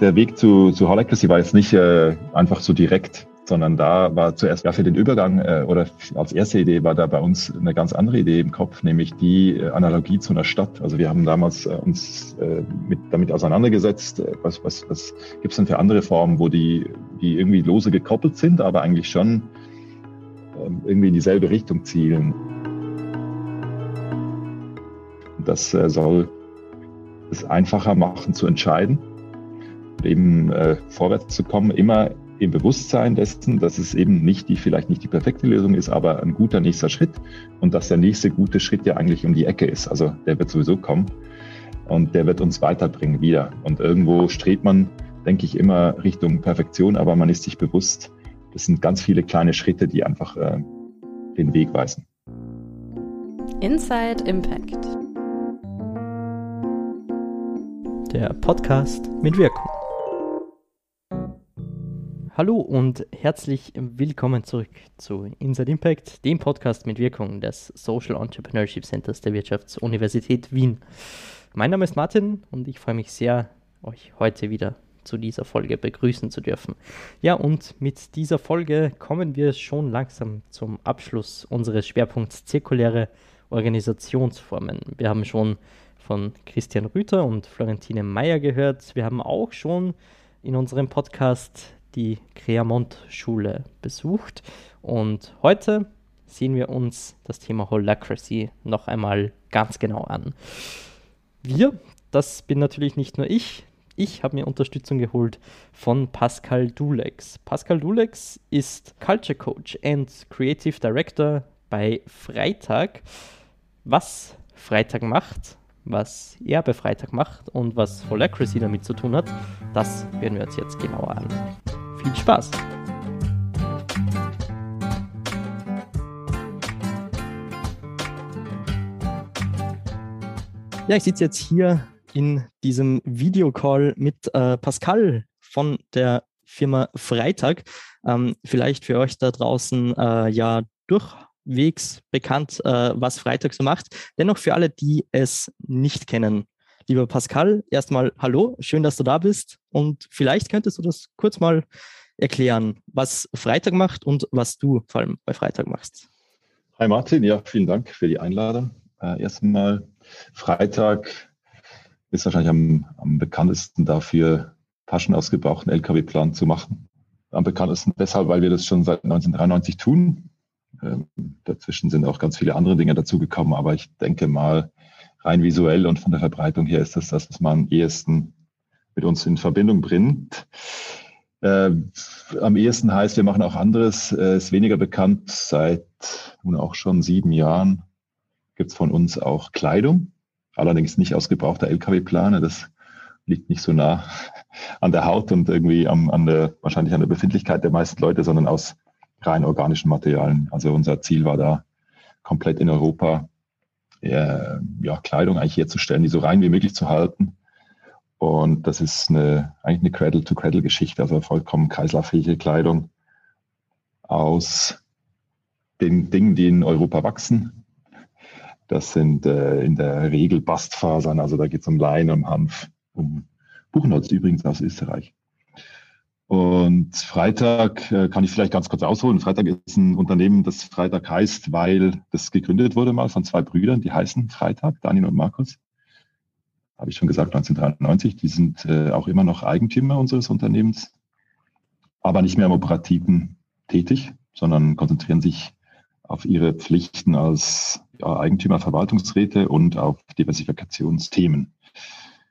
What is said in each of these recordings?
Der Weg zu, zu Holacracy war jetzt nicht äh, einfach so direkt, sondern da war zuerst ja, für den Übergang äh, oder als erste Idee war da bei uns eine ganz andere Idee im Kopf, nämlich die äh, Analogie zu einer Stadt. Also wir haben damals äh, uns äh, mit, damit auseinandergesetzt, äh, was, was, was gibt es denn für andere Formen, wo die, die irgendwie lose gekoppelt sind, aber eigentlich schon äh, irgendwie in dieselbe Richtung zielen. Das äh, soll es einfacher machen zu entscheiden eben äh, vorwärts zu kommen, immer im Bewusstsein dessen, dass es eben nicht die, vielleicht nicht die perfekte Lösung ist, aber ein guter nächster Schritt und dass der nächste gute Schritt ja eigentlich um die Ecke ist. Also der wird sowieso kommen und der wird uns weiterbringen wieder. Und irgendwo strebt man, denke ich, immer Richtung Perfektion, aber man ist sich bewusst, das sind ganz viele kleine Schritte, die einfach äh, den Weg weisen. Inside Impact. Der Podcast mit Wirkung. Hallo und herzlich willkommen zurück zu Inside Impact, dem Podcast mit Wirkung des Social Entrepreneurship Centers der Wirtschaftsuniversität Wien. Mein Name ist Martin und ich freue mich sehr, euch heute wieder zu dieser Folge begrüßen zu dürfen. Ja, und mit dieser Folge kommen wir schon langsam zum Abschluss unseres Schwerpunkts zirkuläre Organisationsformen. Wir haben schon von Christian Rüther und Florentine Meyer gehört. Wir haben auch schon in unserem Podcast die Creamont-Schule besucht. Und heute sehen wir uns das Thema Holacracy noch einmal ganz genau an. Wir, das bin natürlich nicht nur ich, ich habe mir Unterstützung geholt von Pascal Dulex. Pascal Dulex ist Culture Coach and Creative Director bei Freitag. Was Freitag macht, was er bei Freitag macht und was Holacracy damit zu tun hat, das werden wir uns jetzt genauer an. Viel Spaß! Ja, ich sitze jetzt hier in diesem Videocall mit äh, Pascal von der Firma Freitag. Ähm, vielleicht für euch da draußen äh, ja durchwegs bekannt, äh, was Freitag so macht. Dennoch für alle, die es nicht kennen. Lieber Pascal, erstmal hallo, schön, dass du da bist. Und vielleicht könntest du das kurz mal erklären, was Freitag macht und was du vor allem bei Freitag machst. Hi Martin, ja, vielen Dank für die Einladung. Äh, erstmal Freitag ist wahrscheinlich am, am bekanntesten dafür, Taschen aus gebrauchten LKW-Plan zu machen. Am bekanntesten deshalb, weil wir das schon seit 1993 tun. Ähm, dazwischen sind auch ganz viele andere Dinge dazugekommen, aber ich denke mal, rein visuell und von der Verbreitung her ist das das, was man am ehesten mit uns in Verbindung bringt. Äh, am ehesten heißt, wir machen auch anderes, äh, ist weniger bekannt. Seit nun auch schon sieben Jahren gibt es von uns auch Kleidung, allerdings nicht aus gebrauchter Lkw-Plane. Das liegt nicht so nah an der Haut und irgendwie am, an der, wahrscheinlich an der Befindlichkeit der meisten Leute, sondern aus rein organischen Materialien. Also unser Ziel war da, komplett in Europa äh, ja, Kleidung eigentlich herzustellen, die so rein wie möglich zu halten. Und das ist eine, eigentlich eine Cradle-to-Cradle-Geschichte, also vollkommen kreislauffähige Kleidung aus den Dingen, die in Europa wachsen. Das sind äh, in der Regel Bastfasern, also da geht es um Lein, um Hanf, um Buchenholz übrigens aus Österreich. Und Freitag äh, kann ich vielleicht ganz kurz ausholen. Freitag ist ein Unternehmen, das Freitag heißt, weil das gegründet wurde mal von zwei Brüdern, die heißen Freitag, Daniel und Markus. Habe ich schon gesagt, 1993. Die sind äh, auch immer noch Eigentümer unseres Unternehmens, aber nicht mehr im Operativen tätig, sondern konzentrieren sich auf ihre Pflichten als ja, Eigentümer, Verwaltungsräte und auf Diversifikationsthemen.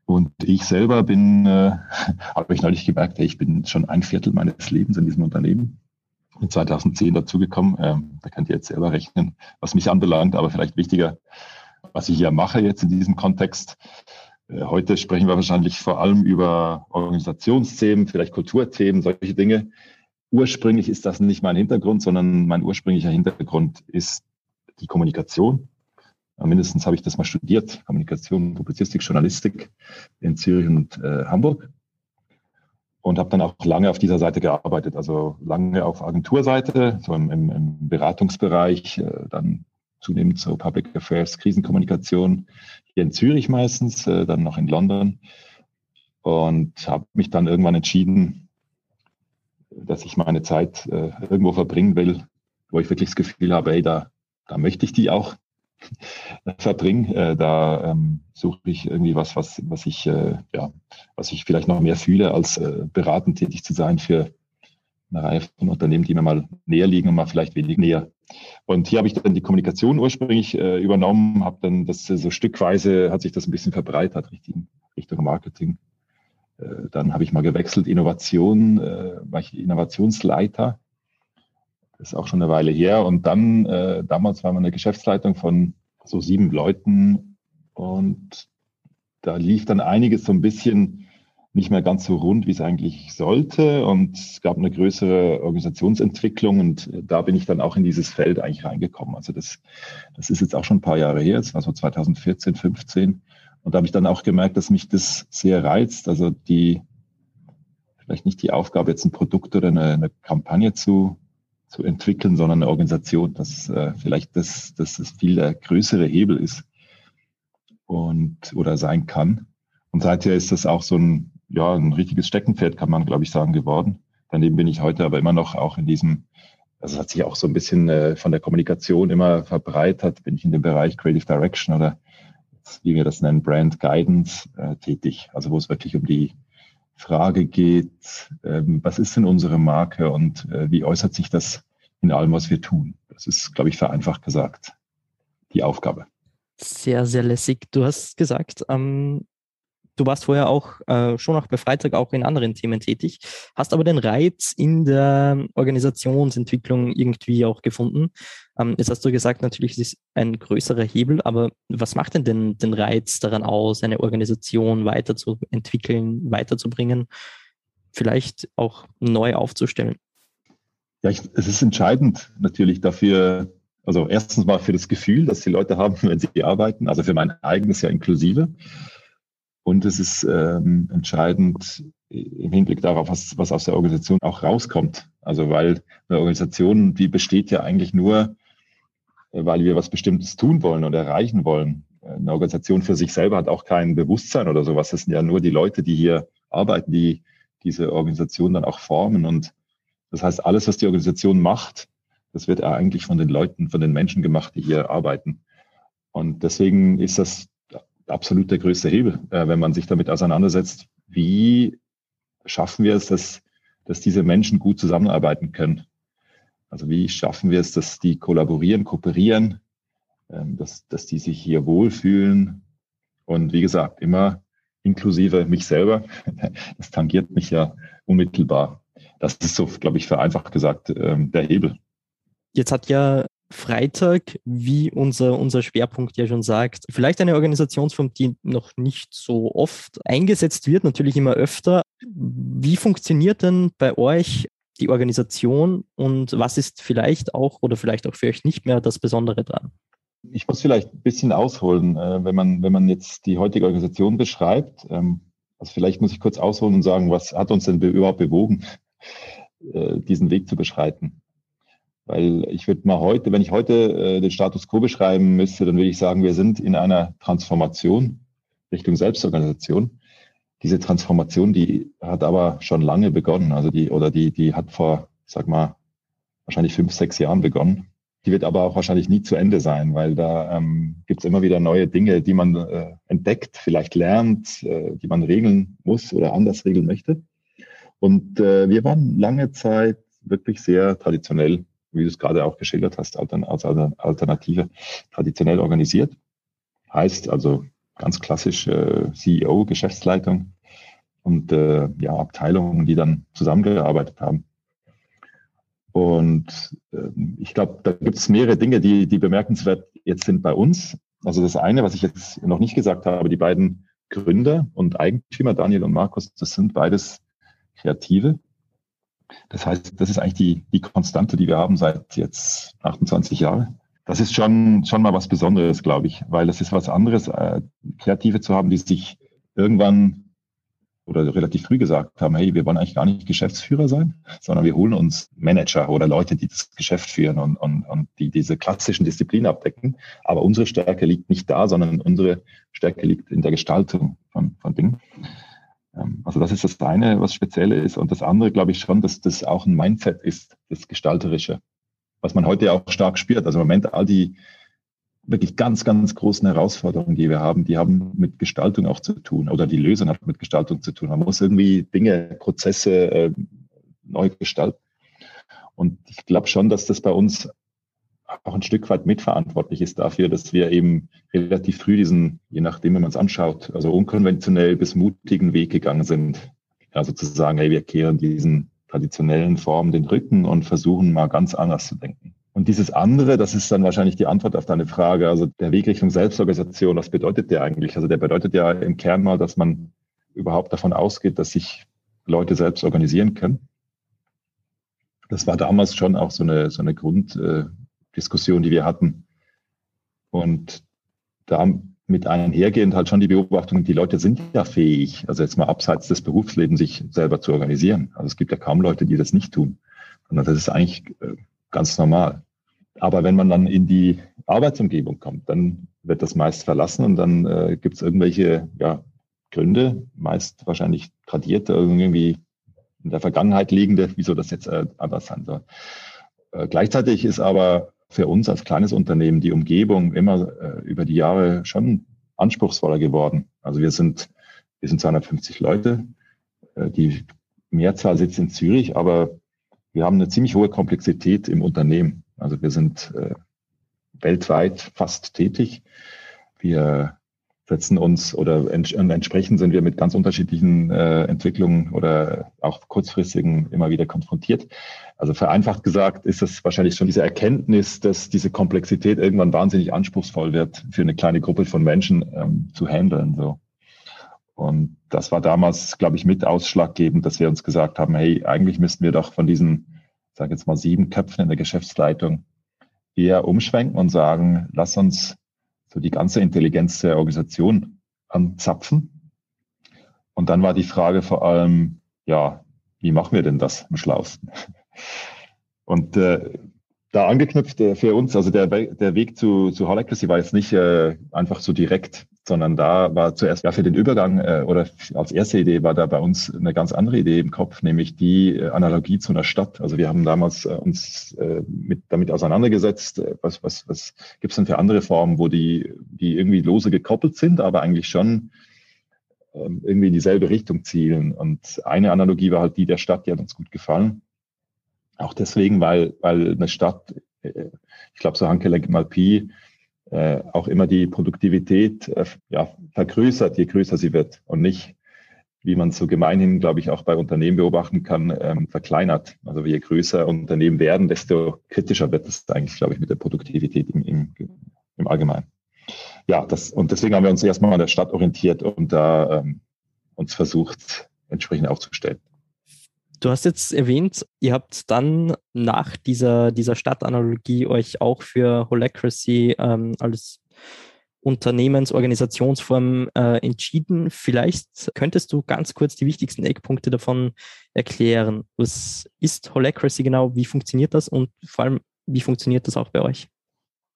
Und ich selber bin, äh, habe ich neulich gemerkt, ich bin schon ein Viertel meines Lebens in diesem Unternehmen. In 2010 dazugekommen. Ähm, da könnt ihr jetzt selber rechnen, was mich anbelangt, aber vielleicht wichtiger, was ich hier mache jetzt in diesem Kontext. Äh, heute sprechen wir wahrscheinlich vor allem über Organisationsthemen, vielleicht Kulturthemen, solche Dinge. Ursprünglich ist das nicht mein Hintergrund, sondern mein ursprünglicher Hintergrund ist die Kommunikation mindestens habe ich das mal studiert, Kommunikation, Publizistik, Journalistik in Zürich und äh, Hamburg. Und habe dann auch lange auf dieser Seite gearbeitet, also lange auf Agenturseite, so im, im, im Beratungsbereich, äh, dann zunehmend so Public Affairs, Krisenkommunikation, hier in Zürich meistens, äh, dann noch in London. und habe mich dann irgendwann entschieden, dass ich meine Zeit äh, irgendwo verbringen will, wo ich wirklich das Gefühl habe, ey, da, da möchte ich die auch verbringen. Äh, da ähm, suche ich irgendwie was, was, was ich, äh, ja, was ich vielleicht noch mehr fühle, als äh, beratend tätig zu sein für eine Reihe von Unternehmen, die mir mal näher liegen und mal vielleicht wenig näher. Und hier habe ich dann die Kommunikation ursprünglich äh, übernommen, habe dann das äh, so stückweise hat sich das ein bisschen verbreitert Richtung, Richtung Marketing. Äh, dann habe ich mal gewechselt, Innovation, äh, war ich Innovationsleiter. Das ist auch schon eine Weile her. Und dann, äh, damals war man eine Geschäftsleitung von so sieben Leuten und da lief dann einiges so ein bisschen nicht mehr ganz so rund, wie es eigentlich sollte. Und es gab eine größere Organisationsentwicklung und da bin ich dann auch in dieses Feld eigentlich reingekommen. Also das, das ist jetzt auch schon ein paar Jahre her, das war so 2014, 15. Und da habe ich dann auch gemerkt, dass mich das sehr reizt. Also die, vielleicht nicht die Aufgabe, jetzt ein Produkt oder eine, eine Kampagne zu, zu entwickeln, sondern eine Organisation, dass äh, vielleicht das, dass das viel der größere Hebel ist und oder sein kann. Und seither ist das auch so ein ja, ein richtiges Steckenpferd, kann man, glaube ich, sagen, geworden. Daneben bin ich heute aber immer noch auch in diesem, also es hat sich auch so ein bisschen äh, von der Kommunikation immer verbreitert, bin ich in dem Bereich Creative Direction oder wie wir das nennen, Brand Guidance äh, tätig. Also wo es wirklich um die Frage geht, ähm, was ist denn unsere Marke und äh, wie äußert sich das in allem, was wir tun? Das ist, glaube ich, vereinfacht gesagt die Aufgabe. Sehr, sehr lässig. Du hast gesagt, ähm, du warst vorher auch äh, schon auch bei Freitag auch in anderen Themen tätig, hast aber den Reiz in der Organisationsentwicklung irgendwie auch gefunden. Ähm, jetzt hast du gesagt, natürlich ist es ein größerer Hebel, aber was macht denn den, den Reiz daran aus, eine Organisation weiterzuentwickeln, weiterzubringen, vielleicht auch neu aufzustellen? Ja, ich, es ist entscheidend natürlich dafür, also erstens mal für das Gefühl, dass die Leute haben, wenn sie arbeiten, also für mein eigenes ja inklusive. Und es ist ähm, entscheidend im Hinblick darauf, was, was aus der Organisation auch rauskommt. Also weil eine Organisation, die besteht ja eigentlich nur, äh, weil wir was Bestimmtes tun wollen oder erreichen wollen. Eine Organisation für sich selber hat auch kein Bewusstsein oder sowas. Das sind ja nur die Leute, die hier arbeiten, die diese Organisation dann auch formen. Und das heißt, alles, was die Organisation macht, das wird eigentlich von den Leuten, von den Menschen gemacht, die hier arbeiten. Und deswegen ist das absolut der größte Hebel, äh, wenn man sich damit auseinandersetzt, wie schaffen wir es, dass, dass diese Menschen gut zusammenarbeiten können. Also wie schaffen wir es, dass die kollaborieren, kooperieren, ähm, dass, dass die sich hier wohlfühlen. Und wie gesagt, immer inklusive mich selber. Das tangiert mich ja unmittelbar. Das ist so, glaube ich, vereinfacht gesagt, ähm, der Hebel. Jetzt hat ja Freitag, wie unser, unser Schwerpunkt ja schon sagt, vielleicht eine Organisationsform, die noch nicht so oft eingesetzt wird, natürlich immer öfter. Wie funktioniert denn bei euch die Organisation und was ist vielleicht auch oder vielleicht auch für euch nicht mehr das Besondere dran? Ich muss vielleicht ein bisschen ausholen, äh, wenn man, wenn man jetzt die heutige Organisation beschreibt. Ähm, also vielleicht muss ich kurz ausholen und sagen, was hat uns denn überhaupt bewogen, äh, diesen Weg zu beschreiten? Weil ich würde mal heute, wenn ich heute äh, den Status quo beschreiben müsste, dann würde ich sagen, wir sind in einer Transformation Richtung Selbstorganisation. Diese Transformation, die hat aber schon lange begonnen. Also die, oder die, die hat vor, sag mal, wahrscheinlich fünf, sechs Jahren begonnen. Die wird aber auch wahrscheinlich nie zu Ende sein, weil da ähm, gibt es immer wieder neue Dinge, die man äh, entdeckt, vielleicht lernt, äh, die man regeln muss oder anders regeln möchte. Und äh, wir waren lange Zeit wirklich sehr traditionell wie du es gerade auch geschildert hast, als Alternative traditionell organisiert. Heißt also ganz klassisch äh, CEO, Geschäftsleitung und äh, ja, Abteilungen, die dann zusammengearbeitet haben. Und äh, ich glaube, da gibt es mehrere Dinge, die, die bemerkenswert jetzt sind bei uns. Also das eine, was ich jetzt noch nicht gesagt habe, die beiden Gründer und Eigentümer, Daniel und Markus, das sind beides Kreative. Das heißt, das ist eigentlich die, die Konstante, die wir haben seit jetzt 28 Jahren. Das ist schon, schon mal was Besonderes, glaube ich, weil es ist was anderes, äh, Kreative zu haben, die sich irgendwann oder relativ früh gesagt haben, hey, wir wollen eigentlich gar nicht Geschäftsführer sein, sondern wir holen uns Manager oder Leute, die das Geschäft führen und, und, und die diese klassischen Disziplinen abdecken. Aber unsere Stärke liegt nicht da, sondern unsere Stärke liegt in der Gestaltung von, von Dingen. Ähm, also das ist das eine, was speziell ist. Und das andere, glaube ich schon, dass das auch ein Mindset ist, das Gestalterische, was man heute auch stark spürt. Also im Moment all die wirklich ganz, ganz großen Herausforderungen, die wir haben, die haben mit Gestaltung auch zu tun oder die Lösung hat mit Gestaltung zu tun. Man muss irgendwie Dinge, Prozesse äh, neu gestalten. Und ich glaube schon, dass das bei uns auch ein Stück weit mitverantwortlich ist dafür, dass wir eben relativ früh diesen, je nachdem, wie man es anschaut, also unkonventionell bis mutigen Weg gegangen sind. Also zu sagen, hey, wir kehren diesen traditionellen Formen den Rücken und versuchen mal ganz anders zu denken. Und dieses andere, das ist dann wahrscheinlich die Antwort auf deine Frage, also der Weg Richtung Selbstorganisation, was bedeutet der eigentlich? Also der bedeutet ja im Kern mal, dass man überhaupt davon ausgeht, dass sich Leute selbst organisieren können. Das war damals schon auch so eine, so eine Grunddiskussion, die wir hatten. Und damit einhergehend halt schon die Beobachtung, die Leute sind ja fähig, also jetzt mal abseits des Berufslebens, sich selber zu organisieren. Also es gibt ja kaum Leute, die das nicht tun. Und das ist eigentlich äh, ganz normal. Aber wenn man dann in die Arbeitsumgebung kommt, dann wird das meist verlassen und dann äh, gibt es irgendwelche ja, Gründe, meist wahrscheinlich tradierte, irgendwie in der Vergangenheit liegende, wieso das jetzt äh, anders sein soll. Äh, gleichzeitig ist aber für uns als kleines Unternehmen die Umgebung immer äh, über die Jahre schon anspruchsvoller geworden. Also wir sind, wir sind 250 Leute, äh, die Mehrzahl sitzt in Zürich, aber wir haben eine ziemlich hohe Komplexität im Unternehmen. Also wir sind äh, weltweit fast tätig. Wir setzen uns oder ents entsprechend sind wir mit ganz unterschiedlichen äh, Entwicklungen oder auch kurzfristigen immer wieder konfrontiert. Also vereinfacht gesagt ist das wahrscheinlich schon diese Erkenntnis, dass diese Komplexität irgendwann wahnsinnig anspruchsvoll wird, für eine kleine Gruppe von Menschen ähm, zu handeln. So. Und das war damals, glaube ich, mit ausschlaggebend, dass wir uns gesagt haben, hey, eigentlich müssten wir doch von diesen, sage jetzt mal, sieben Köpfen in der Geschäftsleitung eher umschwenken und sagen, lass uns so die ganze Intelligenz der Organisation anzapfen. Und dann war die Frage vor allem, ja, wie machen wir denn das am schlausten? Und äh, da angeknüpft äh, für uns, also der, der Weg zu, zu Holacracy war jetzt nicht äh, einfach so direkt, sondern da war zuerst ja für den Übergang äh, oder als erste Idee war da bei uns eine ganz andere Idee im Kopf, nämlich die äh, Analogie zu einer Stadt. Also wir haben damals äh, uns äh, mit, damit auseinandergesetzt, äh, was, was, was gibt es denn für andere Formen, wo die, die irgendwie lose gekoppelt sind, aber eigentlich schon ähm, irgendwie in dieselbe Richtung zielen. Und eine Analogie war halt die der Stadt, die hat uns gut gefallen auch deswegen, weil, weil eine Stadt, äh, ich glaube, so Hanke Malpi, äh, auch immer die Produktivität äh, ja, vergrößert, je größer sie wird und nicht, wie man so gemeinhin, glaube ich, auch bei Unternehmen beobachten kann, ähm, verkleinert. Also je größer Unternehmen werden, desto kritischer wird es eigentlich, glaube ich, mit der Produktivität im, im, im Allgemeinen. Ja, das, und deswegen haben wir uns erstmal an der Stadt orientiert und da ähm, uns versucht, entsprechend aufzustellen. Du hast jetzt erwähnt, ihr habt dann nach dieser, dieser Stadtanalogie euch auch für Holacracy ähm, als Unternehmensorganisationsform äh, entschieden. Vielleicht könntest du ganz kurz die wichtigsten Eckpunkte davon erklären. Was ist Holacracy genau? Wie funktioniert das? Und vor allem, wie funktioniert das auch bei euch?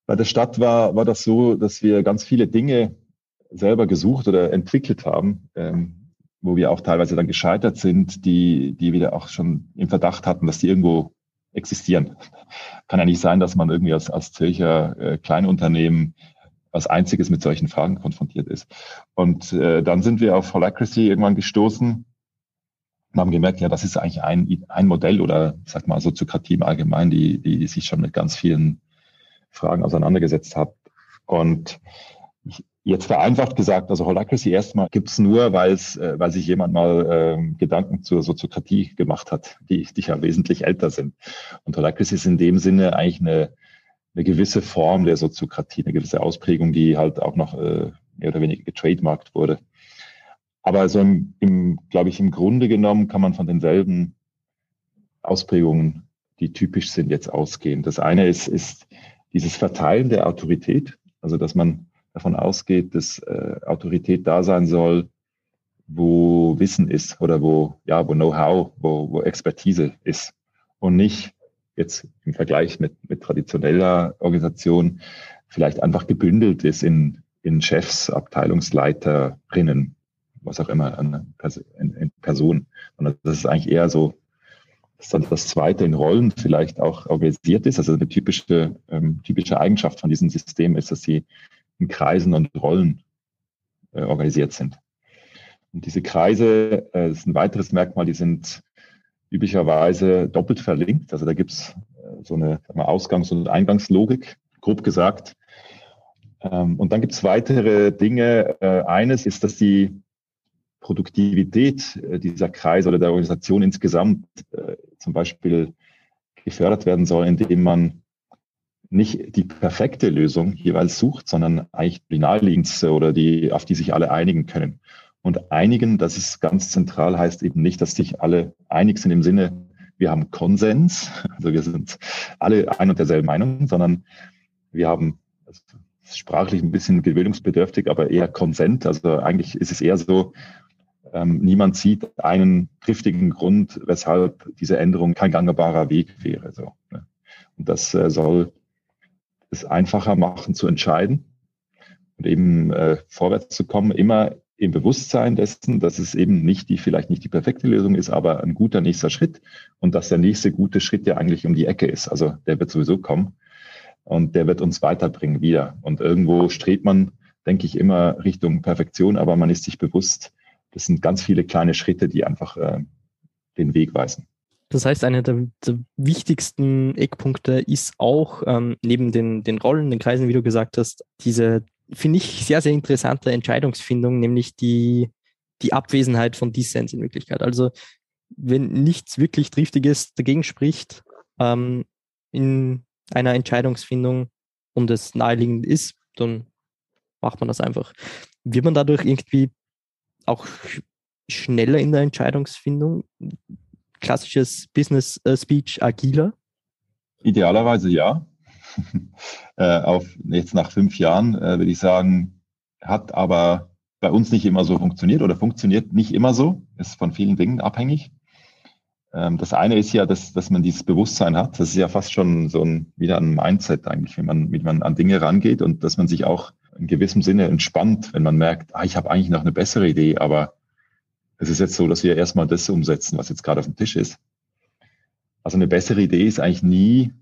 Bei der Stadt war, war das so, dass wir ganz viele Dinge selber gesucht oder entwickelt haben, ähm, wo wir auch teilweise dann gescheitert sind, die, die wieder auch schon im Verdacht hatten, dass die irgendwo existieren. Kann ja nicht sein, dass man irgendwie als, als Zürcher äh, Kleinunternehmen als einziges mit solchen Fragen konfrontiert ist. Und äh, dann sind wir auf Holacracy irgendwann gestoßen und haben gemerkt, ja, das ist eigentlich ein, ein Modell oder sag mal Soziokratie im Allgemeinen, die, die sich schon mit ganz vielen Fragen auseinandergesetzt hat. Und Jetzt vereinfacht gesagt, also Holacracy erstmal gibt's nur, weil es, äh, weil sich jemand mal äh, Gedanken zur Soziokratie gemacht hat, die, die ja wesentlich älter sind. Und Holacracy ist in dem Sinne eigentlich eine, eine gewisse Form der Soziokratie, eine gewisse Ausprägung, die halt auch noch äh, mehr oder weniger getrademarkt wurde. Aber also im, im glaube ich, im Grunde genommen kann man von denselben Ausprägungen, die typisch sind, jetzt ausgehen. Das eine ist, ist dieses Verteilen der Autorität, also dass man davon ausgeht, dass äh, Autorität da sein soll, wo Wissen ist oder wo, ja, wo Know-how, wo, wo Expertise ist und nicht jetzt im Vergleich mit, mit traditioneller Organisation vielleicht einfach gebündelt ist in, in Chefs, Abteilungsleiterinnen. was auch immer, eine Person. Sondern das ist eigentlich eher so, dass dann das zweite in Rollen vielleicht auch organisiert ist. Also eine typische, ähm, typische Eigenschaft von diesem System ist, dass sie in Kreisen und Rollen äh, organisiert sind. Und diese Kreise, äh, das ist ein weiteres Merkmal, die sind üblicherweise doppelt verlinkt. Also da gibt es äh, so eine Ausgangs- und Eingangslogik, grob gesagt. Ähm, und dann gibt es weitere Dinge. Äh, eines ist, dass die Produktivität äh, dieser Kreise oder der Organisation insgesamt äh, zum Beispiel gefördert werden soll, indem man nicht die perfekte Lösung jeweils sucht, sondern eigentlich die naheliegendste oder die, auf die sich alle einigen können. Und einigen, das ist ganz zentral, heißt eben nicht, dass sich alle einig sind im Sinne, wir haben Konsens, also wir sind alle ein und derselben Meinung, sondern wir haben also sprachlich ein bisschen gewöhnungsbedürftig, aber eher Konsent. Also eigentlich ist es eher so, ähm, niemand sieht einen triftigen Grund, weshalb diese Änderung kein gangbarer Weg wäre. So, ne? Und das äh, soll es einfacher machen zu entscheiden und eben äh, vorwärts zu kommen, immer im Bewusstsein dessen, dass es eben nicht die, vielleicht nicht die perfekte Lösung ist, aber ein guter nächster Schritt und dass der nächste gute Schritt ja eigentlich um die Ecke ist. Also der wird sowieso kommen und der wird uns weiterbringen wieder. Und irgendwo strebt man, denke ich, immer Richtung Perfektion, aber man ist sich bewusst, das sind ganz viele kleine Schritte, die einfach äh, den Weg weisen. Das heißt, einer der, der wichtigsten Eckpunkte ist auch ähm, neben den, den Rollen, den Kreisen, wie du gesagt hast, diese, finde ich, sehr, sehr interessante Entscheidungsfindung, nämlich die, die Abwesenheit von Dissens in Wirklichkeit. Also wenn nichts wirklich Triftiges dagegen spricht ähm, in einer Entscheidungsfindung und es naheliegend ist, dann macht man das einfach. Wird man dadurch irgendwie auch schneller in der Entscheidungsfindung? Klassisches Business äh, Speech agiler? Idealerweise ja. äh, auf jetzt nach fünf Jahren äh, würde ich sagen, hat aber bei uns nicht immer so funktioniert oder funktioniert nicht immer so, ist von vielen Dingen abhängig. Ähm, das eine ist ja, dass, dass man dieses Bewusstsein hat. Das ist ja fast schon so ein, wieder ein Mindset eigentlich, wenn man, wie man an Dinge rangeht und dass man sich auch in gewissem Sinne entspannt, wenn man merkt, ah, ich habe eigentlich noch eine bessere Idee, aber es ist jetzt so, dass wir erstmal das umsetzen, was jetzt gerade auf dem Tisch ist. Also eine bessere Idee ist eigentlich nie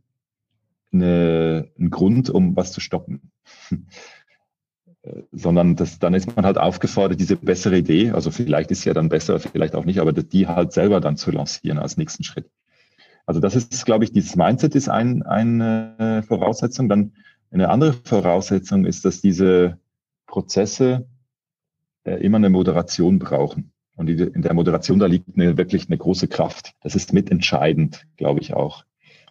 eine, ein Grund, um was zu stoppen. Sondern das, dann ist man halt aufgefordert, diese bessere Idee, also vielleicht ist sie ja dann besser, vielleicht auch nicht, aber die halt selber dann zu lancieren als nächsten Schritt. Also das ist, glaube ich, dieses Mindset ist ein, eine Voraussetzung. Dann eine andere Voraussetzung ist, dass diese Prozesse äh, immer eine Moderation brauchen. Und in der Moderation, da liegt eine, wirklich eine große Kraft. Das ist mitentscheidend, glaube ich auch,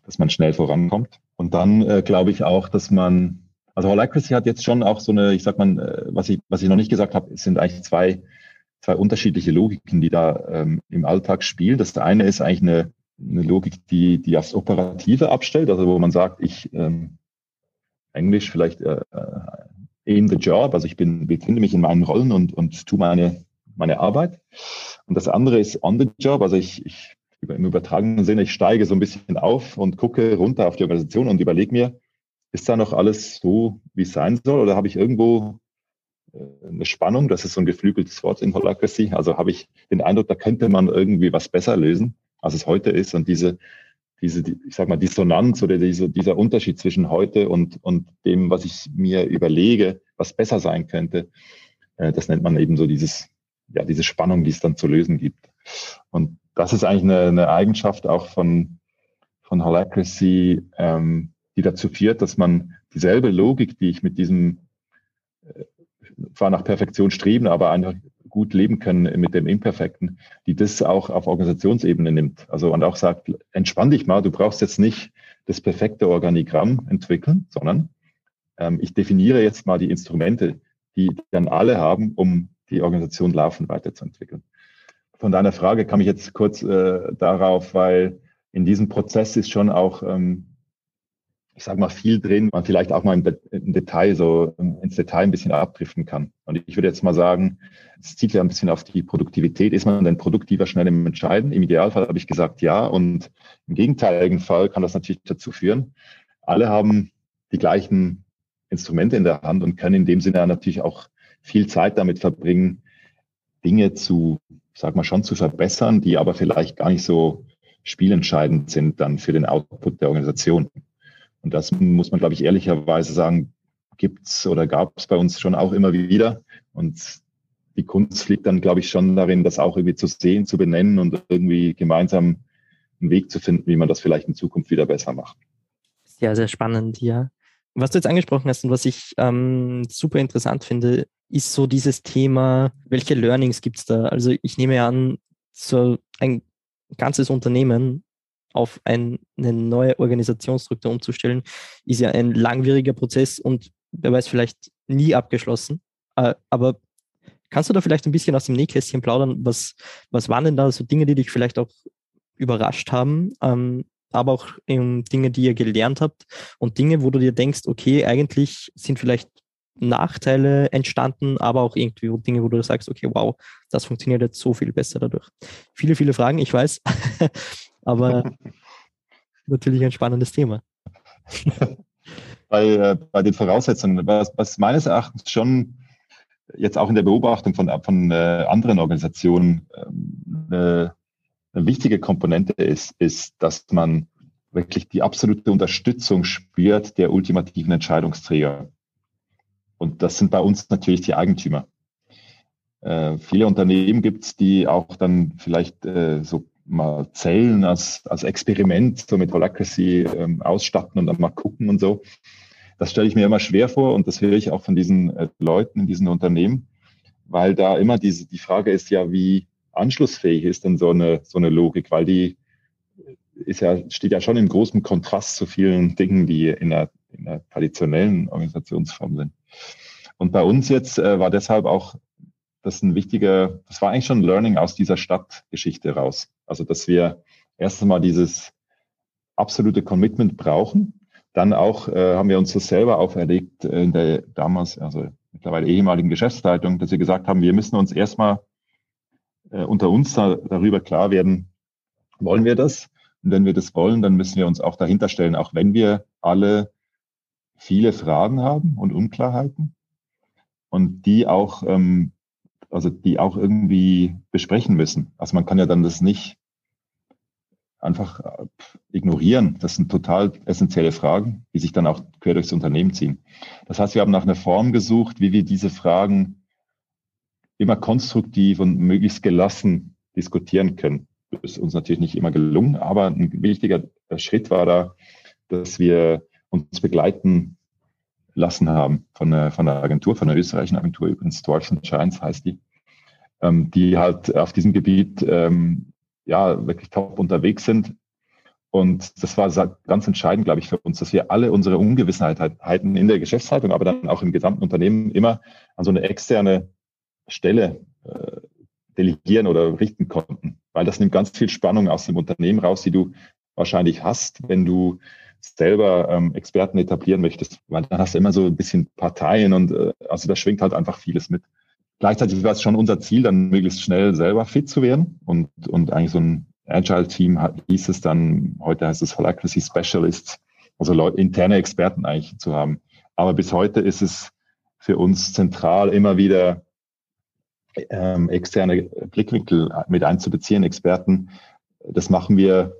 dass man schnell vorankommt. Und dann äh, glaube ich auch, dass man, also Holacracy hat jetzt schon auch so eine, ich sag mal, äh, was ich, was ich noch nicht gesagt habe, sind eigentlich zwei, zwei unterschiedliche Logiken, die da ähm, im Alltag spielen. Das eine ist eigentlich eine, eine Logik, die, die aufs Operative abstellt, also wo man sagt, ich ähm, Englisch vielleicht äh, äh, in the job, also ich bin, befinde mich in meinen Rollen und, und tue meine, meine Arbeit. Und das andere ist on the job, also ich, ich im übertragenen Sinne, ich steige so ein bisschen auf und gucke runter auf die Organisation und überlege mir, ist da noch alles so, wie es sein soll, oder habe ich irgendwo äh, eine Spannung, das ist so ein geflügeltes Wort in Holacracy, also habe ich den Eindruck, da könnte man irgendwie was besser lösen, als es heute ist. Und diese diese, ich sag mal, Dissonanz oder diese, dieser Unterschied zwischen heute und, und dem, was ich mir überlege, was besser sein könnte, äh, das nennt man eben so dieses, ja, diese Spannung, die es dann zu lösen gibt. Und das ist eigentlich eine, eine Eigenschaft auch von, von Holacracy, ähm, die dazu führt, dass man dieselbe Logik, die ich mit diesem äh, zwar nach Perfektion streben, aber einfach gut leben können mit dem Imperfekten, die das auch auf Organisationsebene nimmt. Also und auch sagt, entspann dich mal, du brauchst jetzt nicht das perfekte Organigramm entwickeln, sondern ähm, ich definiere jetzt mal die Instrumente, die dann alle haben, um die Organisation laufend weiterzuentwickeln. Von deiner Frage kam ich jetzt kurz äh, darauf, weil in diesem Prozess ist schon auch ähm, ich sage mal, viel drin, man vielleicht auch mal im, im, Detail so ins Detail ein bisschen abdriften kann. Und ich würde jetzt mal sagen, es zieht ja ein bisschen auf die Produktivität. Ist man denn produktiver schnell im Entscheiden? Im Idealfall habe ich gesagt ja. Und im gegenteiligen Fall kann das natürlich dazu führen, alle haben die gleichen Instrumente in der Hand und können in dem Sinne natürlich auch viel Zeit damit verbringen, Dinge zu, sag mal, schon zu verbessern, die aber vielleicht gar nicht so spielentscheidend sind dann für den Output der Organisation. Und das muss man, glaube ich, ehrlicherweise sagen, gibt's oder gab es bei uns schon auch immer wieder. Und die Kunst liegt dann, glaube ich, schon darin, das auch irgendwie zu sehen, zu benennen und irgendwie gemeinsam einen Weg zu finden, wie man das vielleicht in Zukunft wieder besser macht. Sehr, sehr spannend, ja. Was du jetzt angesprochen hast und was ich ähm, super interessant finde, ist so dieses Thema, welche Learnings gibt es da? Also ich nehme an, so ein ganzes Unternehmen auf ein, eine neue Organisationsstruktur umzustellen, ist ja ein langwieriger Prozess und wer weiß, vielleicht nie abgeschlossen. Äh, aber kannst du da vielleicht ein bisschen aus dem Nähkästchen plaudern? Was, was waren denn da so Dinge, die dich vielleicht auch überrascht haben? Ähm, aber auch ähm, Dinge, die ihr gelernt habt und Dinge, wo du dir denkst, okay, eigentlich sind vielleicht Nachteile entstanden, aber auch irgendwie Dinge, wo du sagst, okay, wow, das funktioniert jetzt so viel besser dadurch. Viele, viele Fragen, ich weiß, aber natürlich ein spannendes Thema. bei, äh, bei den Voraussetzungen, was, was meines Erachtens schon jetzt auch in der Beobachtung von, von äh, anderen Organisationen ähm, eine, eine wichtige Komponente ist, ist, dass man wirklich die absolute Unterstützung spürt der ultimativen Entscheidungsträger. Und das sind bei uns natürlich die Eigentümer. Äh, viele Unternehmen gibt es, die auch dann vielleicht äh, so mal Zellen als, als Experiment so mit Holacracy ähm, ausstatten und dann mal gucken und so. Das stelle ich mir immer schwer vor und das höre ich auch von diesen äh, Leuten in diesen Unternehmen, weil da immer diese, die Frage ist ja, wie anschlussfähig ist denn so eine, so eine Logik, weil die ist ja, steht ja schon im großen Kontrast zu vielen Dingen, die in der, in der traditionellen Organisationsform sind. Und bei uns jetzt äh, war deshalb auch das ein wichtiger, das war eigentlich schon ein Learning aus dieser Stadtgeschichte raus. Also, dass wir erst einmal dieses absolute Commitment brauchen. Dann auch äh, haben wir uns das selber auferlegt in der damals, also mittlerweile ehemaligen Geschäftsleitung, dass wir gesagt haben, wir müssen uns erstmal äh, unter uns da, darüber klar werden, wollen wir das? Und wenn wir das wollen, dann müssen wir uns auch dahinter stellen, auch wenn wir alle viele Fragen haben und Unklarheiten und die auch ähm, also die auch irgendwie besprechen müssen. Also man kann ja dann das nicht einfach äh, ignorieren. Das sind total essentielle Fragen, die sich dann auch quer durchs Unternehmen ziehen. Das heißt, wir haben nach einer Form gesucht, wie wir diese Fragen immer konstruktiv und möglichst gelassen diskutieren können. Das ist uns natürlich nicht immer gelungen, aber ein wichtiger Schritt war da, dass wir uns begleiten lassen haben von der, von der Agentur, von der österreichischen Agentur, übrigens and Giants heißt die, ähm, die halt auf diesem Gebiet ähm, ja wirklich top unterwegs sind. Und das war ganz entscheidend, glaube ich, für uns, dass wir alle unsere Ungewissenheiten in der Geschäftsleitung, aber dann auch im gesamten Unternehmen immer an so eine externe Stelle äh, delegieren oder richten konnten. Weil das nimmt ganz viel Spannung aus dem Unternehmen raus, die du wahrscheinlich hast, wenn du selber ähm, Experten etablieren möchtest, weil dann hast du immer so ein bisschen Parteien und äh, also da schwingt halt einfach vieles mit. Gleichzeitig war es schon unser Ziel, dann möglichst schnell selber fit zu werden und, und eigentlich so ein Agile-Team hieß es dann, heute heißt es Holacracy Specialists, also Leute, interne Experten eigentlich zu haben. Aber bis heute ist es für uns zentral, immer wieder ähm, externe Blickwinkel mit einzubeziehen, Experten. Das machen wir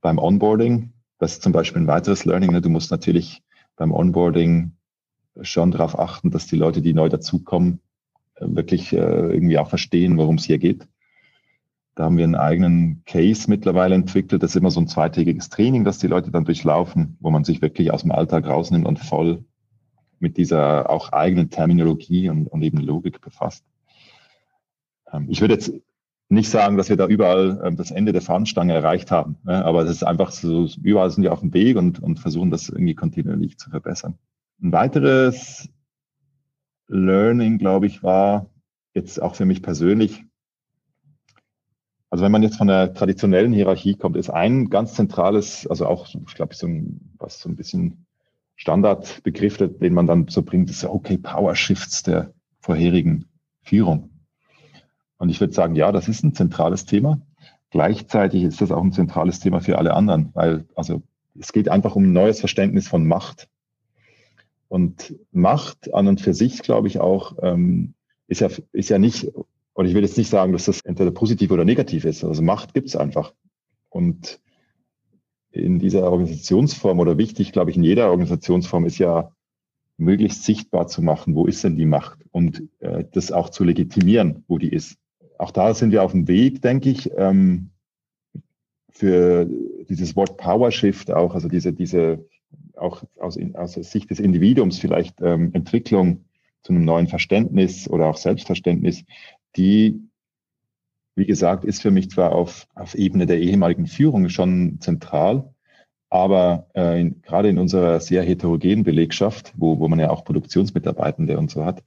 beim Onboarding. Das ist zum Beispiel ein weiteres Learning. Ne? Du musst natürlich beim Onboarding schon darauf achten, dass die Leute, die neu dazukommen, äh, wirklich äh, irgendwie auch verstehen, worum es hier geht. Da haben wir einen eigenen Case mittlerweile entwickelt. Das ist immer so ein zweitägiges Training, das die Leute dann durchlaufen, wo man sich wirklich aus dem Alltag rausnimmt und voll mit dieser auch eigenen Terminologie und, und eben Logik befasst. Ähm, ich würde jetzt nicht sagen, dass wir da überall ähm, das Ende der Fahnenstange erreicht haben. Ne? Aber das ist einfach so, überall sind wir auf dem Weg und, und versuchen das irgendwie kontinuierlich zu verbessern. Ein weiteres Learning, glaube ich, war jetzt auch für mich persönlich, also wenn man jetzt von der traditionellen Hierarchie kommt, ist ein ganz zentrales, also auch, ich glaube, so ein, was so ein bisschen Standardbegriff, den man dann so bringt, ist okay, Power Shifts der vorherigen Führung. Und ich würde sagen, ja, das ist ein zentrales Thema. Gleichzeitig ist das auch ein zentrales Thema für alle anderen, weil also es geht einfach um ein neues Verständnis von Macht. Und Macht an und für sich, glaube ich, auch, ähm, ist ja, ist ja nicht Und ich will jetzt nicht sagen, dass das entweder positiv oder negativ ist. Also Macht gibt es einfach. Und in dieser Organisationsform oder wichtig, glaube ich, in jeder Organisationsform ist ja möglichst sichtbar zu machen, wo ist denn die Macht und äh, das auch zu legitimieren, wo die ist. Auch da sind wir auf dem Weg, denke ich, ähm, für dieses Wort Power Shift auch, also diese, diese auch aus, aus Sicht des Individuums vielleicht ähm, Entwicklung zu einem neuen Verständnis oder auch Selbstverständnis, die, wie gesagt, ist für mich zwar auf, auf Ebene der ehemaligen Führung schon zentral, aber äh, in, gerade in unserer sehr heterogenen Belegschaft, wo, wo man ja auch Produktionsmitarbeitende und so hat,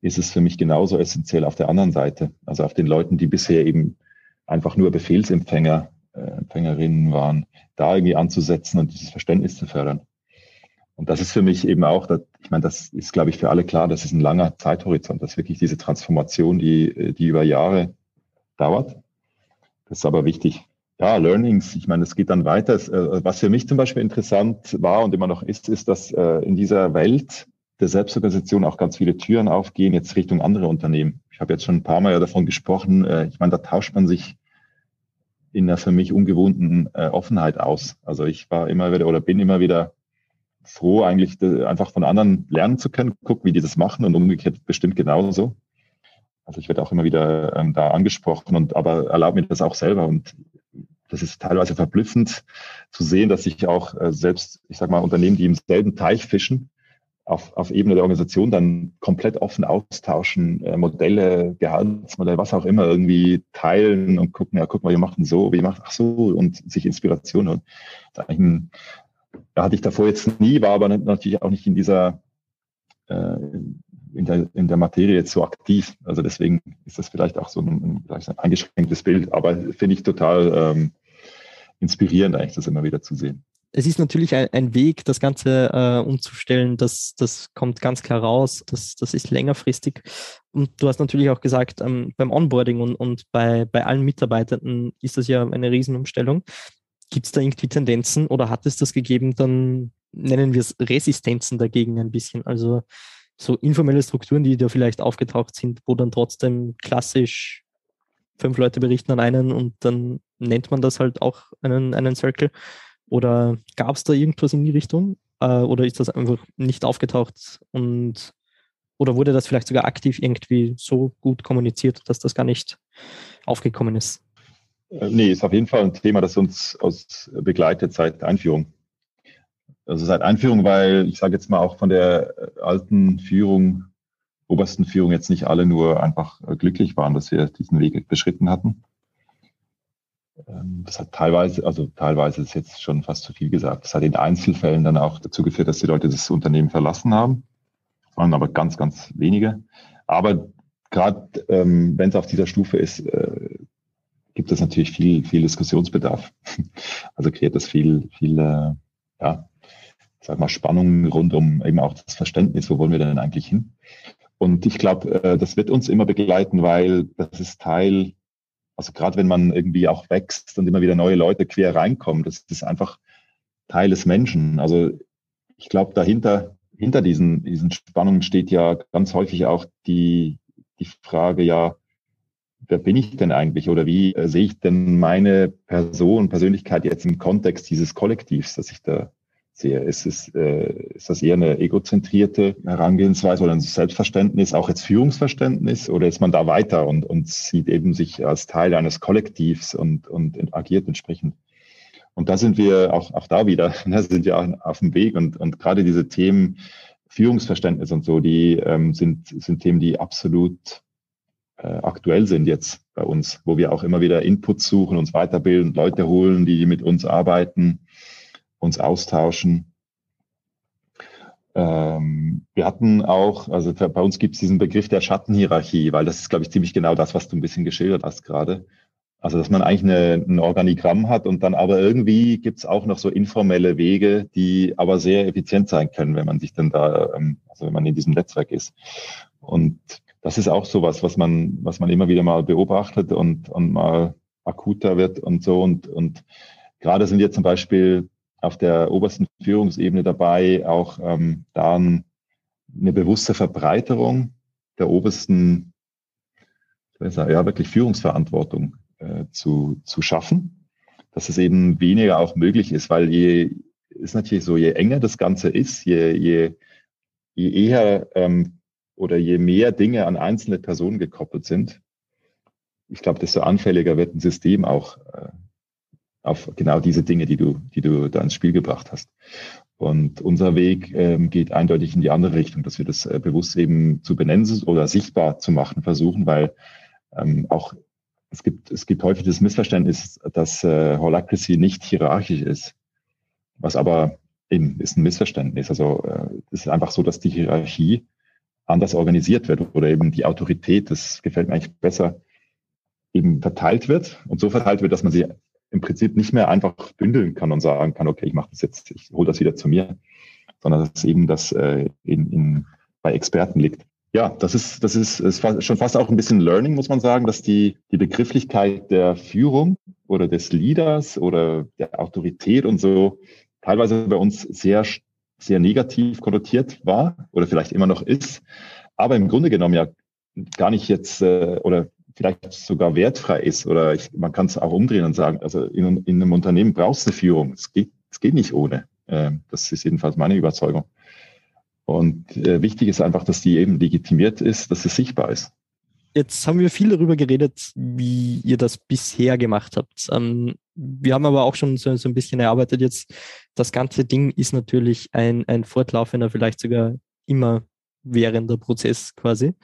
ist es für mich genauso essentiell auf der anderen Seite. Also auf den Leuten, die bisher eben einfach nur Befehlsempfänger, äh, Empfängerinnen waren, da irgendwie anzusetzen und dieses Verständnis zu fördern. Und das ist für mich eben auch, ich meine, das ist, glaube ich, für alle klar, das ist ein langer Zeithorizont, dass wirklich diese Transformation, die, die über Jahre dauert. Das ist aber wichtig. Ja, Learnings, ich meine, es geht dann weiter. Äh, was für mich zum Beispiel interessant war und immer noch ist, ist, dass äh, in dieser Welt der Selbstorganisation auch ganz viele Türen aufgehen, jetzt Richtung andere Unternehmen. Ich habe jetzt schon ein paar Mal ja davon gesprochen. Äh, ich meine, da tauscht man sich in einer für mich ungewohnten Offenheit aus. Also ich war immer wieder oder bin immer wieder froh, eigentlich einfach von anderen lernen zu können, gucken, wie die das machen und umgekehrt bestimmt genauso. Also ich werde auch immer wieder ähm, da angesprochen und aber erlaube mir das auch selber und das ist teilweise verblüffend zu sehen, dass sich auch äh, selbst, ich sag mal, Unternehmen, die im selben Teich fischen, auf, auf Ebene der Organisation dann komplett offen austauschen, äh, Modelle, Gehaltsmodelle, was auch immer, irgendwie teilen und gucken, ja, guck mal, wir machen so, wie macht, ach so, und sich Inspiration holen. Ein, da hatte ich davor jetzt nie, war aber natürlich auch nicht in dieser, äh, in der, in der Materie jetzt so aktiv. Also deswegen ist das vielleicht auch so ein, ein eingeschränktes Bild, aber finde ich total ähm, inspirierend eigentlich, das immer wieder zu sehen. Es ist natürlich ein, ein Weg, das Ganze äh, umzustellen, das, das kommt ganz klar raus, das, das ist längerfristig. Und du hast natürlich auch gesagt, ähm, beim Onboarding und, und bei, bei allen Mitarbeitenden ist das ja eine Riesenumstellung. Gibt es da irgendwie Tendenzen oder hat es das gegeben, dann nennen wir es Resistenzen dagegen ein bisschen? Also so informelle Strukturen, die da vielleicht aufgetaucht sind, wo dann trotzdem klassisch fünf Leute berichten an einen und dann nennt man das halt auch einen, einen Circle. Oder gab es da irgendwas in die Richtung? Äh, oder ist das einfach nicht aufgetaucht und oder wurde das vielleicht sogar aktiv irgendwie so gut kommuniziert, dass das gar nicht aufgekommen ist? Äh, nee, ist auf jeden Fall ein Thema, das uns aus begleitet seit Einführung. Also seit Einführung, weil ich sage jetzt mal auch von der äh, alten Führung, obersten Führung jetzt nicht alle nur einfach äh, glücklich waren, dass wir diesen Weg beschritten hatten. Ähm, das hat teilweise, also teilweise ist jetzt schon fast zu viel gesagt. Das hat in Einzelfällen dann auch dazu geführt, dass die Leute das Unternehmen verlassen haben. Das waren aber ganz, ganz wenige. Aber gerade ähm, wenn es auf dieser Stufe ist, äh, gibt es natürlich viel, viel Diskussionsbedarf. Also kreiert das viel, viel, äh, ja, sag mal, Spannungen rund um eben auch das Verständnis, wo wollen wir denn eigentlich hin? Und ich glaube, äh, das wird uns immer begleiten, weil das ist Teil, also gerade wenn man irgendwie auch wächst und immer wieder neue Leute quer reinkommen, das ist einfach Teil des Menschen. Also ich glaube, dahinter, hinter diesen, diesen Spannungen steht ja ganz häufig auch die, die Frage, ja, wer bin ich denn eigentlich oder wie äh, sehe ich denn meine Person, Persönlichkeit jetzt im Kontext dieses Kollektivs, das ich da sehe? Ist, es, äh, ist das eher eine egozentrierte Herangehensweise oder ein Selbstverständnis, auch jetzt Führungsverständnis oder ist man da weiter und, und sieht eben sich als Teil eines Kollektivs und, und agiert entsprechend? Und da sind wir auch, auch da wieder, da sind wir auf dem Weg und, und gerade diese Themen Führungsverständnis und so, die ähm, sind, sind Themen, die absolut äh, aktuell sind jetzt bei uns, wo wir auch immer wieder Inputs suchen, uns weiterbilden, Leute holen, die mit uns arbeiten, uns austauschen. Ähm, wir hatten auch, also bei uns gibt es diesen Begriff der Schattenhierarchie, weil das ist, glaube ich, ziemlich genau das, was du ein bisschen geschildert hast gerade. Also, dass man eigentlich eine, ein Organigramm hat und dann aber irgendwie gibt es auch noch so informelle Wege, die aber sehr effizient sein können, wenn man sich dann da, ähm, also wenn man in diesem Netzwerk ist. Und das ist auch sowas, was man, was man immer wieder mal beobachtet und, und mal akuter wird und so. Und, und gerade sind wir zum Beispiel auf der obersten Führungsebene dabei, auch ähm, da eine bewusste Verbreiterung der obersten ja, wirklich Führungsverantwortung äh, zu, zu schaffen, dass es eben weniger auch möglich ist, weil je, ist natürlich so, je enger das Ganze ist, je, je, je eher ähm, oder je mehr Dinge an einzelne Personen gekoppelt sind, ich glaube, desto anfälliger wird ein System auch äh, auf genau diese Dinge, die du, die du da ins Spiel gebracht hast. Und unser Weg ähm, geht eindeutig in die andere Richtung, dass wir das äh, bewusst eben zu benennen oder sichtbar zu machen versuchen, weil ähm, auch es gibt, es gibt häufig das Missverständnis, dass äh, Holacracy nicht hierarchisch ist, was aber eben ist ein Missverständnis. Also äh, es ist einfach so, dass die Hierarchie anders organisiert wird oder eben die Autorität, das gefällt mir eigentlich besser, eben verteilt wird und so verteilt wird, dass man sie im Prinzip nicht mehr einfach bündeln kann und sagen kann, okay, ich mache das jetzt, ich hole das wieder zu mir, sondern dass eben das äh, in, in, bei Experten liegt. Ja, das ist, das ist, ist schon fast auch ein bisschen Learning, muss man sagen, dass die, die Begrifflichkeit der Führung oder des Leaders oder der Autorität und so teilweise bei uns sehr, sehr negativ konnotiert war oder vielleicht immer noch ist, aber im Grunde genommen ja gar nicht jetzt äh, oder vielleicht sogar wertfrei ist. Oder ich, man kann es auch umdrehen und sagen, also in, in einem Unternehmen brauchst du Führung. Es geht, es geht nicht ohne. Ähm, das ist jedenfalls meine Überzeugung. Und äh, wichtig ist einfach, dass die eben legitimiert ist, dass es sichtbar ist. Jetzt haben wir viel darüber geredet, wie ihr das bisher gemacht habt. Ähm, wir haben aber auch schon so, so, ein bisschen erarbeitet jetzt. Das ganze Ding ist natürlich ein, ein fortlaufender, vielleicht sogar immer währender Prozess quasi.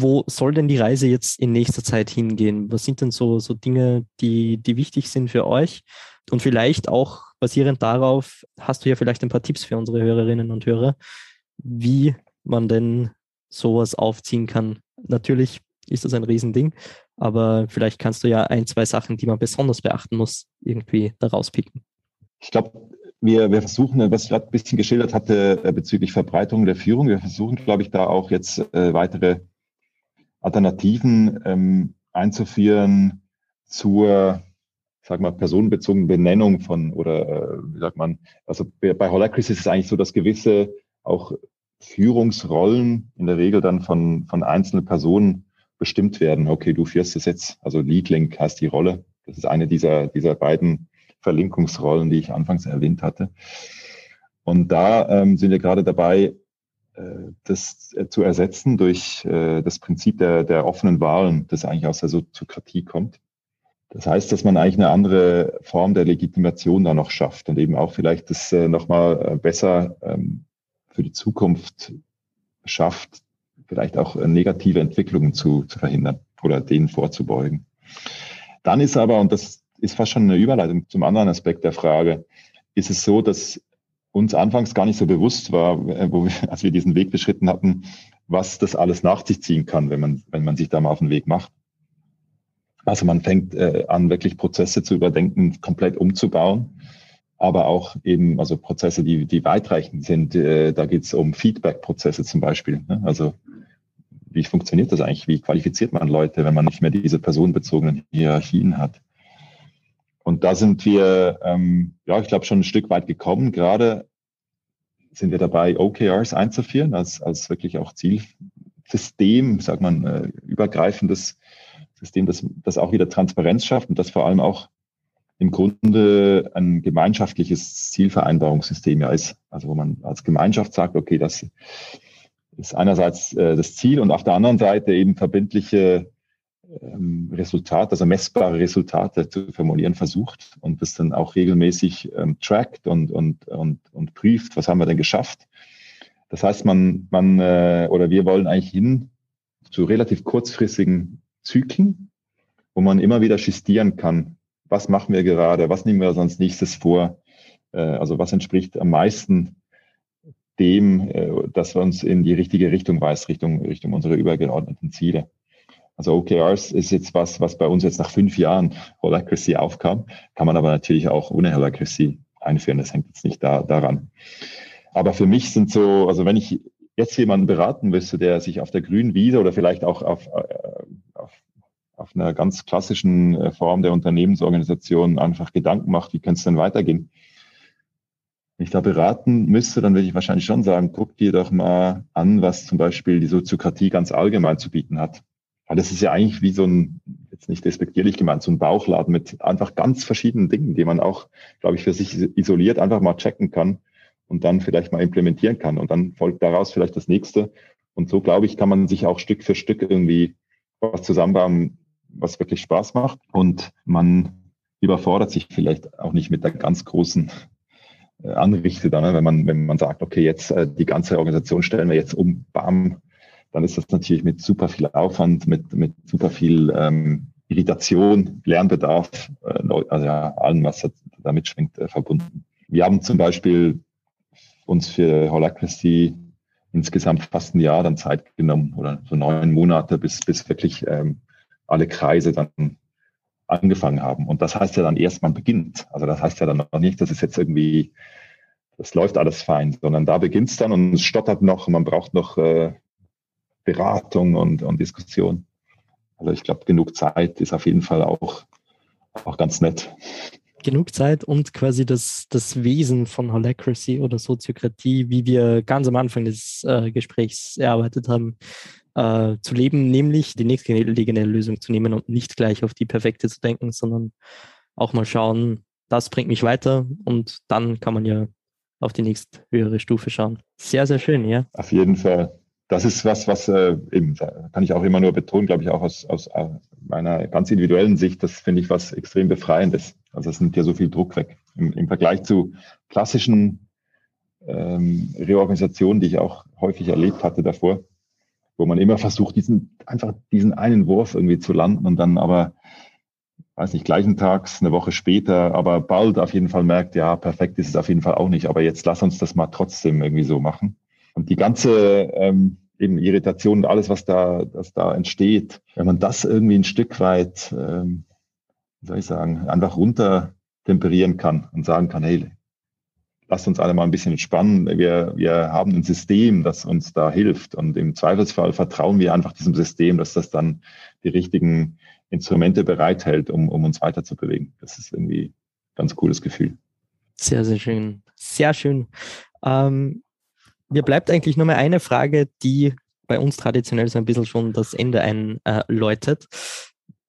Wo soll denn die Reise jetzt in nächster Zeit hingehen? Was sind denn so, so Dinge, die, die wichtig sind für euch? Und vielleicht auch basierend darauf, hast du ja vielleicht ein paar Tipps für unsere Hörerinnen und Hörer, wie man denn sowas aufziehen kann. Natürlich ist das ein Riesending, aber vielleicht kannst du ja ein, zwei Sachen, die man besonders beachten muss, irgendwie daraus picken. Ich glaube, wir, wir versuchen, was ich gerade ein bisschen geschildert hatte äh, bezüglich Verbreitung der Führung, wir versuchen, glaube ich, da auch jetzt äh, weitere Alternativen ähm, einzuführen zur, sag mal, personenbezogenen Benennung von oder äh, wie sagt man, also bei Holacracy ist es eigentlich so, dass gewisse auch Führungsrollen in der Regel dann von, von einzelnen Personen bestimmt werden. Okay, du führst es jetzt, also Lead Link heißt die Rolle. Das ist eine dieser, dieser beiden Verlinkungsrollen, die ich anfangs erwähnt hatte. Und da ähm, sind wir gerade dabei, das äh, zu ersetzen durch äh, das Prinzip der, der offenen Wahlen, das eigentlich aus der Soziokratie kommt. Das heißt, dass man eigentlich eine andere Form der Legitimation da noch schafft und eben auch vielleicht das nochmal besser ähm, für die Zukunft schafft, vielleicht auch negative Entwicklungen zu, zu verhindern oder denen vorzubeugen. Dann ist aber, und das ist fast schon eine Überleitung zum anderen Aspekt der Frage, ist es so, dass uns anfangs gar nicht so bewusst war, äh, wo wir, als wir diesen Weg beschritten hatten, was das alles nach sich ziehen kann, wenn man, wenn man sich da mal auf den Weg macht. Also man fängt äh, an, wirklich Prozesse zu überdenken, komplett umzubauen, aber auch eben also Prozesse, die, die weitreichend sind. Äh, da geht es um Feedback-Prozesse zum Beispiel. Ne? Also wie funktioniert das eigentlich? Wie qualifiziert man Leute, wenn man nicht mehr diese personenbezogenen Hierarchien hat? Und da sind wir, ähm, ja, ich glaube, schon ein Stück weit gekommen. Gerade sind wir dabei, OKRs einzuführen, als, als wirklich auch Zielsystem, sagt man, äh, übergreifendes System, das, das auch wieder Transparenz schafft und das vor allem auch im Grunde ein gemeinschaftliches Zielvereinbarungssystem ja ist. Also wo man als Gemeinschaft sagt, okay, das ist einerseits äh, das Ziel und auf der anderen Seite eben verbindliche ähm, Resultate, also messbare Resultate zu formulieren versucht und das dann auch regelmäßig ähm, trackt und, und, und, und prüft, was haben wir denn geschafft. Das heißt, man, man äh, oder wir wollen eigentlich hin zu relativ kurzfristigen Zyklen, wo man immer wieder justieren kann, was machen wir gerade, was nehmen wir sonst nächstes vor, äh, also was entspricht am meisten dem, äh, dass wir uns in die richtige Richtung weist, Richtung, Richtung unserer übergeordneten Ziele. Also OKRs ist jetzt was, was bei uns jetzt nach fünf Jahren Holacracy aufkam, kann man aber natürlich auch ohne Holacracy einführen. Das hängt jetzt nicht da, daran. Aber für mich sind so, also wenn ich jetzt jemanden beraten müsste, der sich auf der grünen Wiese oder vielleicht auch auf, äh, auf, auf einer ganz klassischen äh, Form der Unternehmensorganisation einfach Gedanken macht, wie könnte es denn weitergehen? Wenn ich da beraten müsste, dann würde ich wahrscheinlich schon sagen, guck dir doch mal an, was zum Beispiel die Soziokratie ganz allgemein zu bieten hat weil das ist ja eigentlich wie so ein, jetzt nicht despektierlich gemeint, so ein Bauchladen mit einfach ganz verschiedenen Dingen, die man auch, glaube ich, für sich isoliert einfach mal checken kann und dann vielleicht mal implementieren kann. Und dann folgt daraus vielleicht das nächste. Und so, glaube ich, kann man sich auch Stück für Stück irgendwie was zusammenbauen, was wirklich Spaß macht. Und man überfordert sich vielleicht auch nicht mit der ganz großen äh, Anrichte dann, ne? wenn man, wenn man sagt, okay, jetzt äh, die ganze Organisation stellen wir jetzt um, bam, dann ist das natürlich mit super viel Aufwand, mit, mit super viel ähm, Irritation, Lernbedarf, äh, also ja, allem, was damit schwingt, äh, verbunden. Wir haben zum Beispiel uns für Holacracy insgesamt fast ein Jahr dann Zeit genommen oder so neun Monate, bis, bis wirklich ähm, alle Kreise dann angefangen haben. Und das heißt ja dann erst, man beginnt. Also das heißt ja dann noch nicht, dass es jetzt irgendwie, das läuft alles fein, sondern da beginnt es dann und es stottert noch, man braucht noch äh, Beratung und, und Diskussion. Also ich glaube, genug Zeit ist auf jeden Fall auch, auch ganz nett. Genug Zeit und quasi das, das Wesen von Holacracy oder Soziokratie, wie wir ganz am Anfang des äh, Gesprächs erarbeitet haben, äh, zu leben, nämlich die nächstgelegene Lösung zu nehmen und nicht gleich auf die perfekte zu denken, sondern auch mal schauen, das bringt mich weiter und dann kann man ja auf die nächst höhere Stufe schauen. Sehr, sehr schön, ja. Auf jeden Fall. Das ist was, was äh, eben, kann ich auch immer nur betonen, glaube ich, auch aus, aus äh, meiner ganz individuellen Sicht, das finde ich was extrem Befreiendes. Also es nimmt ja so viel Druck weg. Im, im Vergleich zu klassischen ähm, Reorganisationen, die ich auch häufig erlebt hatte davor, wo man immer versucht, diesen, einfach diesen einen Wurf irgendwie zu landen und dann aber, weiß nicht, gleichen Tags, eine Woche später, aber bald auf jeden Fall merkt, ja, perfekt ist es auf jeden Fall auch nicht, aber jetzt lass uns das mal trotzdem irgendwie so machen. Und die ganze ähm, eben Irritation und alles, was da, was da entsteht, wenn man das irgendwie ein Stück weit, ähm, wie soll ich sagen, einfach runter temperieren kann und sagen kann, hey, lasst uns alle mal ein bisschen entspannen. Wir, wir haben ein System, das uns da hilft. Und im Zweifelsfall vertrauen wir einfach diesem System, dass das dann die richtigen Instrumente bereithält, um, um uns weiterzubewegen. Das ist irgendwie ein ganz cooles Gefühl. Sehr, sehr schön. Sehr schön. Ähm, mir bleibt eigentlich nur mal eine Frage, die bei uns traditionell so ein bisschen schon das Ende einläutet.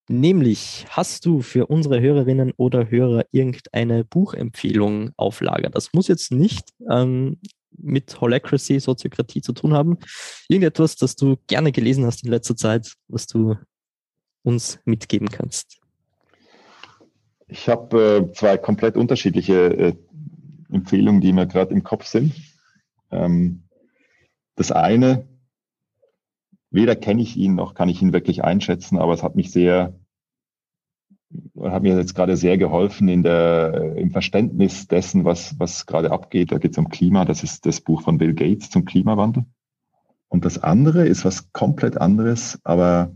Nämlich, hast du für unsere Hörerinnen oder Hörer irgendeine Buchempfehlung auf Lager? Das muss jetzt nicht ähm, mit Holacracy, Soziokratie zu tun haben. Irgendetwas, das du gerne gelesen hast in letzter Zeit, was du uns mitgeben kannst. Ich habe äh, zwei komplett unterschiedliche äh, Empfehlungen, die mir gerade im Kopf sind. Ähm, das eine weder kenne ich ihn noch kann ich ihn wirklich einschätzen, aber es hat mich sehr, hat mir jetzt gerade sehr geholfen in der, im Verständnis dessen, was, was gerade abgeht. Da geht es um Klima. Das ist das Buch von Bill Gates zum Klimawandel. Und das andere ist was komplett anderes, aber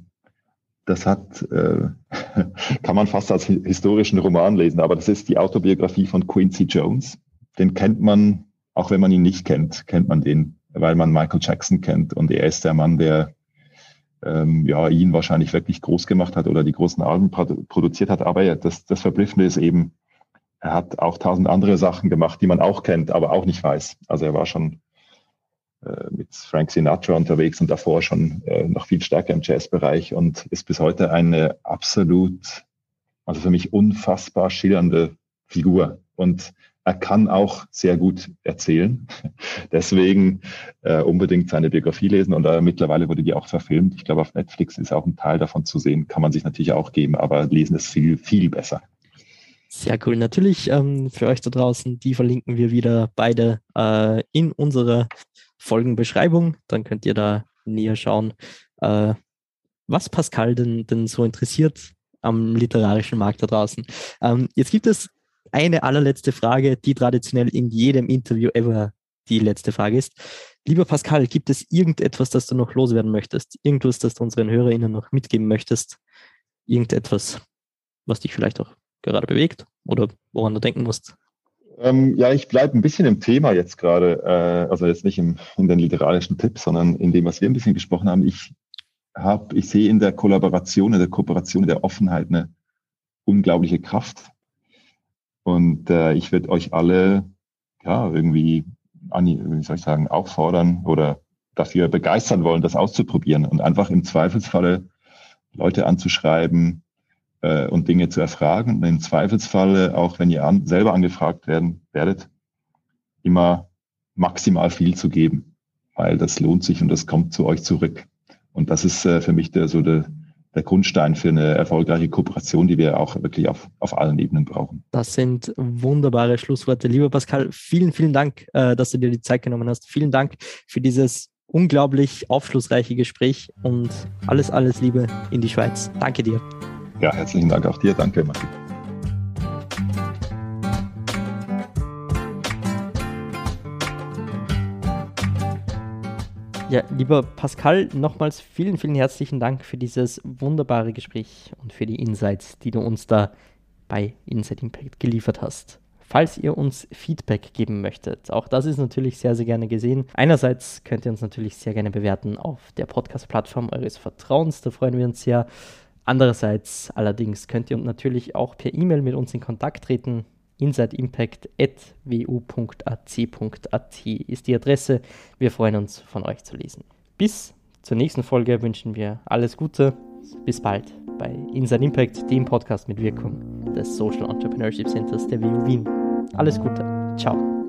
das hat, äh, kann man fast als historischen Roman lesen, aber das ist die Autobiografie von Quincy Jones. Den kennt man, auch wenn man ihn nicht kennt, kennt man den, weil man Michael Jackson kennt und er ist der Mann, der ähm, ja, ihn wahrscheinlich wirklich groß gemacht hat oder die großen Alben produziert hat. Aber ja, das, das Verblüffende ist eben, er hat auch tausend andere Sachen gemacht, die man auch kennt, aber auch nicht weiß. Also er war schon äh, mit Frank Sinatra unterwegs und davor schon äh, noch viel stärker im Jazzbereich und ist bis heute eine absolut, also für mich unfassbar schillernde Figur. Und er kann auch sehr gut erzählen. Deswegen äh, unbedingt seine Biografie lesen. Und äh, mittlerweile wurde die auch verfilmt. Ich glaube, auf Netflix ist auch ein Teil davon zu sehen. Kann man sich natürlich auch geben, aber lesen ist viel, viel besser. Sehr cool. Natürlich ähm, für euch da draußen, die verlinken wir wieder beide äh, in unserer Folgenbeschreibung. Dann könnt ihr da näher schauen, äh, was Pascal denn, denn so interessiert am literarischen Markt da draußen. Ähm, jetzt gibt es eine allerletzte Frage, die traditionell in jedem Interview ever die letzte Frage ist. Lieber Pascal, gibt es irgendetwas, das du noch loswerden möchtest? Irgendwas, das du unseren HörerInnen noch mitgeben möchtest? Irgendetwas, was dich vielleicht auch gerade bewegt oder woran du denken musst? Ähm, ja, ich bleibe ein bisschen im Thema jetzt gerade, äh, also jetzt nicht im, in den literarischen Tipps, sondern in dem, was wir ein bisschen gesprochen haben. Ich habe, ich sehe in der Kollaboration, in der Kooperation, in der Offenheit eine unglaubliche Kraft. Und äh, ich würde euch alle ja irgendwie wie soll ich sagen, auffordern oder dafür begeistern wollen, das auszuprobieren und einfach im Zweifelsfalle Leute anzuschreiben äh, und Dinge zu erfragen. Und im Zweifelsfalle, auch wenn ihr an, selber angefragt werden werdet, immer maximal viel zu geben, weil das lohnt sich und das kommt zu euch zurück. Und das ist äh, für mich der, so der, der Grundstein für eine erfolgreiche Kooperation, die wir auch wirklich auf, auf allen Ebenen brauchen. Das sind wunderbare Schlussworte. Lieber Pascal, vielen, vielen Dank, äh, dass du dir die Zeit genommen hast. Vielen Dank für dieses unglaublich aufschlussreiche Gespräch und alles, alles Liebe in die Schweiz. Danke dir. Ja, herzlichen Dank auch dir. Danke, Martin. Ja, lieber Pascal, nochmals vielen, vielen herzlichen Dank für dieses wunderbare Gespräch und für die Insights, die du uns da bei Inside Impact geliefert hast. Falls ihr uns Feedback geben möchtet, auch das ist natürlich sehr, sehr gerne gesehen. Einerseits könnt ihr uns natürlich sehr gerne bewerten auf der Podcast-Plattform eures Vertrauens, da freuen wir uns sehr. Andererseits allerdings könnt ihr natürlich auch per E-Mail mit uns in Kontakt treten insideimpact.wu.ac.at ist die Adresse. Wir freuen uns, von euch zu lesen. Bis zur nächsten Folge wünschen wir alles Gute. Bis bald bei Inside Impact, dem Podcast mit Wirkung des Social Entrepreneurship Centers der WU Wien. Alles Gute. Ciao.